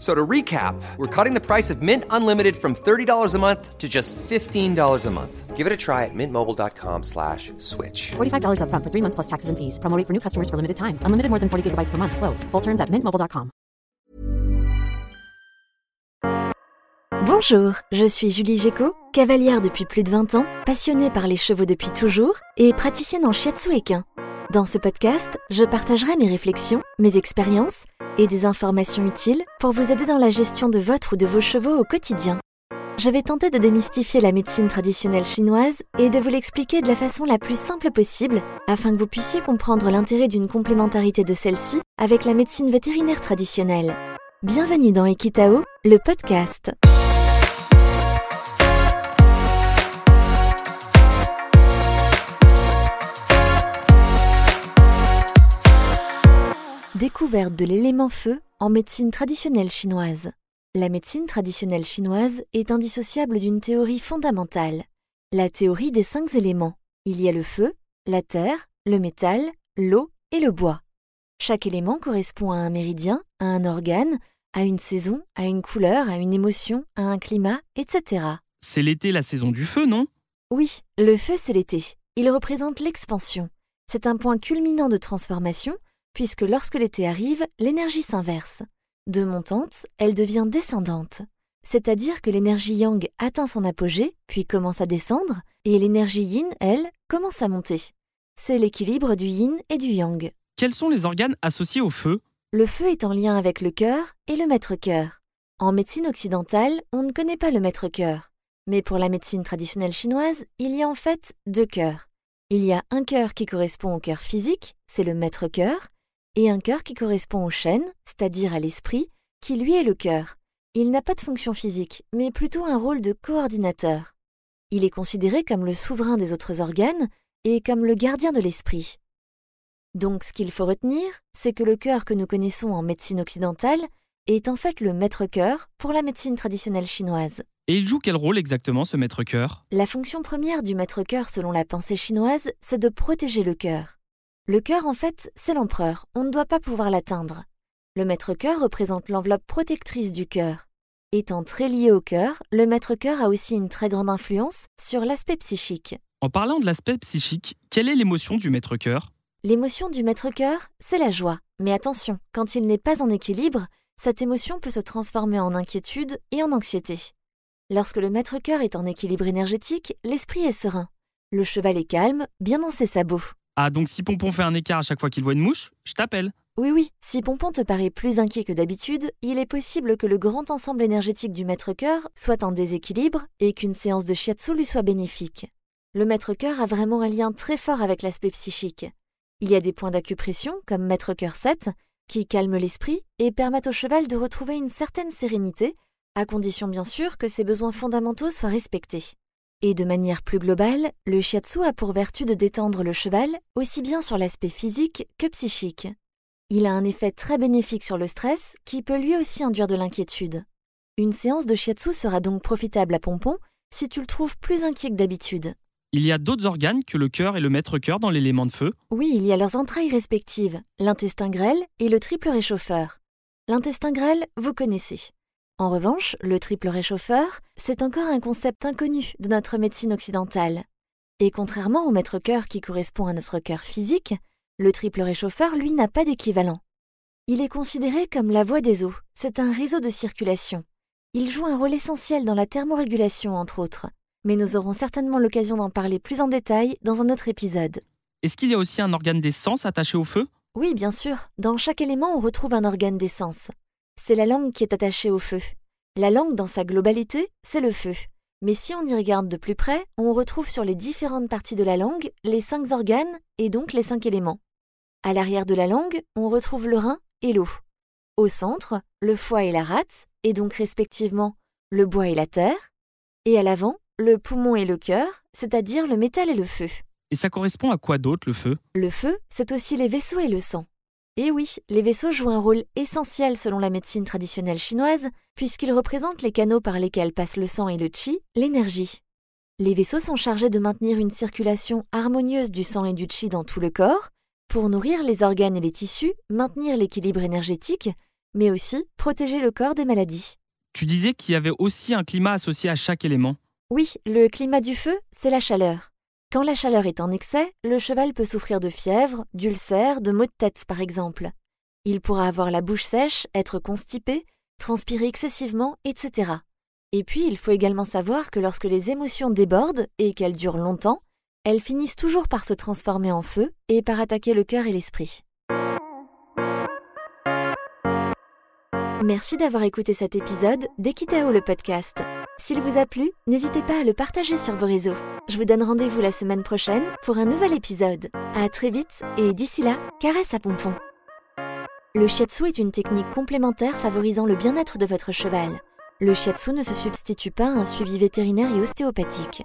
So to recap, we're cutting the price of Mint Unlimited from $30 a month to just $15 a month. Give it a try at mintmobile.com slash switch. $45 upfront for three months plus taxes and fees. Promo rate for new customers for limited time. Unlimited more than 40 gigabytes per month. Slows. Full terms at mintmobile.com. Bonjour, je suis Julie Géco, cavalière depuis plus de 20 ans, passionnée par les chevaux depuis toujours et praticienne en shiatsu équin. Dans ce podcast, je partagerai mes réflexions, mes expériences et des informations utiles pour vous aider dans la gestion de votre ou de vos chevaux au quotidien. Je vais tenter de démystifier la médecine traditionnelle chinoise et de vous l'expliquer de la façon la plus simple possible afin que vous puissiez comprendre l'intérêt d'une complémentarité de celle-ci avec la médecine vétérinaire traditionnelle. Bienvenue dans Equitao, le podcast. Découverte de l'élément feu en médecine traditionnelle chinoise. La médecine traditionnelle chinoise est indissociable d'une théorie fondamentale, la théorie des cinq éléments. Il y a le feu, la terre, le métal, l'eau et le bois. Chaque élément correspond à un méridien, à un organe, à une saison, à une couleur, à une émotion, à un climat, etc. C'est l'été la saison du feu, non? Oui, le feu c'est l'été. Il représente l'expansion. C'est un point culminant de transformation, puisque lorsque l'été arrive, l'énergie s'inverse. De montante, elle devient descendante. C'est-à-dire que l'énergie yang atteint son apogée, puis commence à descendre, et l'énergie yin, elle, commence à monter. C'est l'équilibre du yin et du yang. Quels sont les organes associés au feu? Le feu est en lien avec le cœur et le maître-cœur. En médecine occidentale, on ne connaît pas le maître-cœur. Mais pour la médecine traditionnelle chinoise, il y a en fait deux cœurs. Il y a un cœur qui correspond au cœur physique, c'est le maître-cœur, et un cœur qui correspond au chêne, c'est-à-dire à, l'esprit, qui lui est le cœur. Il n'a pas de fonction physique, mais plutôt un rôle de coordinateur. Il est considéré comme le souverain des autres organes et comme le gardien de l'esprit. Donc ce qu'il faut retenir, c'est que le cœur que nous connaissons en médecine occidentale est en fait le maître-cœur pour la médecine traditionnelle chinoise. Et il joue quel rôle exactement ce maître-cœur? La fonction première du maître-cœur selon la pensée chinoise, c'est de protéger le cœur. Le cœur, en fait, c'est l'empereur, on ne doit pas pouvoir l'atteindre. Le maître-cœur représente l'enveloppe protectrice du cœur. Étant très lié au cœur, le maître-cœur a aussi une très grande influence sur l'aspect psychique. En parlant de l'aspect psychique, quelle est l'émotion du maître-cœur? L'émotion du maître-cœur, c'est la joie. Mais attention, quand il n'est pas en équilibre, cette émotion peut se transformer en inquiétude et en anxiété. Lorsque le maître-cœur est en équilibre énergétique, l'esprit est serein. Le cheval est calme, bien dans ses sabots. Ah, donc si Pompon fait un écart à chaque fois qu'il voit une mouche, je t'appelle. Oui, oui, si Pompon te paraît plus inquiet que d'habitude, il est possible que le grand ensemble énergétique du maître-cœur soit en déséquilibre et qu'une séance de shiatsu lui soit bénéfique. Le maître-cœur a vraiment un lien très fort avec l'aspect psychique. Il y a des points d'acupression, comme maître-cœur 7, qui calment l'esprit et permettent au cheval de retrouver une certaine sérénité, à condition bien sûr que ses besoins fondamentaux soient respectés. Et de manière plus globale, le shiatsu a pour vertu de détendre le cheval aussi bien sur l'aspect physique que psychique. Il a un effet très bénéfique sur le stress qui peut lui aussi induire de l'inquiétude. Une séance de shiatsu sera donc profitable à Pompon si tu le trouves plus inquiet que d'habitude. Il y a d'autres organes que le cœur et le maître-cœur dans l'élément de feu Oui, il y a leurs entrailles respectives, l'intestin grêle et le triple réchauffeur. L'intestin grêle, vous connaissez. En revanche, le triple réchauffeur, c'est encore un concept inconnu de notre médecine occidentale. Et contrairement au maître-cœur qui correspond à notre cœur physique, le triple réchauffeur, lui, n'a pas d'équivalent. Il est considéré comme la voie des eaux, c'est un réseau de circulation. Il joue un rôle essentiel dans la thermorégulation, entre autres mais nous aurons certainement l'occasion d'en parler plus en détail dans un autre épisode. Est-ce qu'il y a aussi un organe des sens attaché au feu? Oui, bien sûr. Dans chaque élément, on retrouve un organe d'essence. C'est la langue qui est attachée au feu. La langue, dans sa globalité, c'est le feu. Mais si on y regarde de plus près, on retrouve sur les différentes parties de la langue les cinq organes et donc les cinq éléments. À l'arrière de la langue, on retrouve le rein et l'eau. Au centre, le foie et la rate, et donc respectivement le bois et la terre. Et à l'avant, le poumon et le cœur, c'est-à-dire le métal et le feu. Et ça correspond à quoi d'autre le feu? Le feu, c'est aussi les vaisseaux et le sang. Et oui, les vaisseaux jouent un rôle essentiel selon la médecine traditionnelle chinoise, puisqu'ils représentent les canaux par lesquels passe le sang et le qi, l'énergie. Les vaisseaux sont chargés de maintenir une circulation harmonieuse du sang et du qi dans tout le corps, pour nourrir les organes et les tissus, maintenir l'équilibre énergétique, mais aussi protéger le corps des maladies. Tu disais qu'il y avait aussi un climat associé à chaque élément. Oui, le climat du feu, c'est la chaleur. Quand la chaleur est en excès, le cheval peut souffrir de fièvre, d'ulcères, de maux de tête par exemple. Il pourra avoir la bouche sèche, être constipé, transpirer excessivement, etc. Et puis il faut également savoir que lorsque les émotions débordent et qu'elles durent longtemps, elles finissent toujours par se transformer en feu et par attaquer le cœur et l'esprit. Merci d'avoir écouté cet épisode d'Equitao le podcast. S'il vous a plu, n'hésitez pas à le partager sur vos réseaux. Je vous donne rendez-vous la semaine prochaine pour un nouvel épisode. À très vite et d'ici là, caresse à pompon. Le shiatsu est une technique complémentaire favorisant le bien-être de votre cheval. Le shiatsu ne se substitue pas à un suivi vétérinaire et ostéopathique.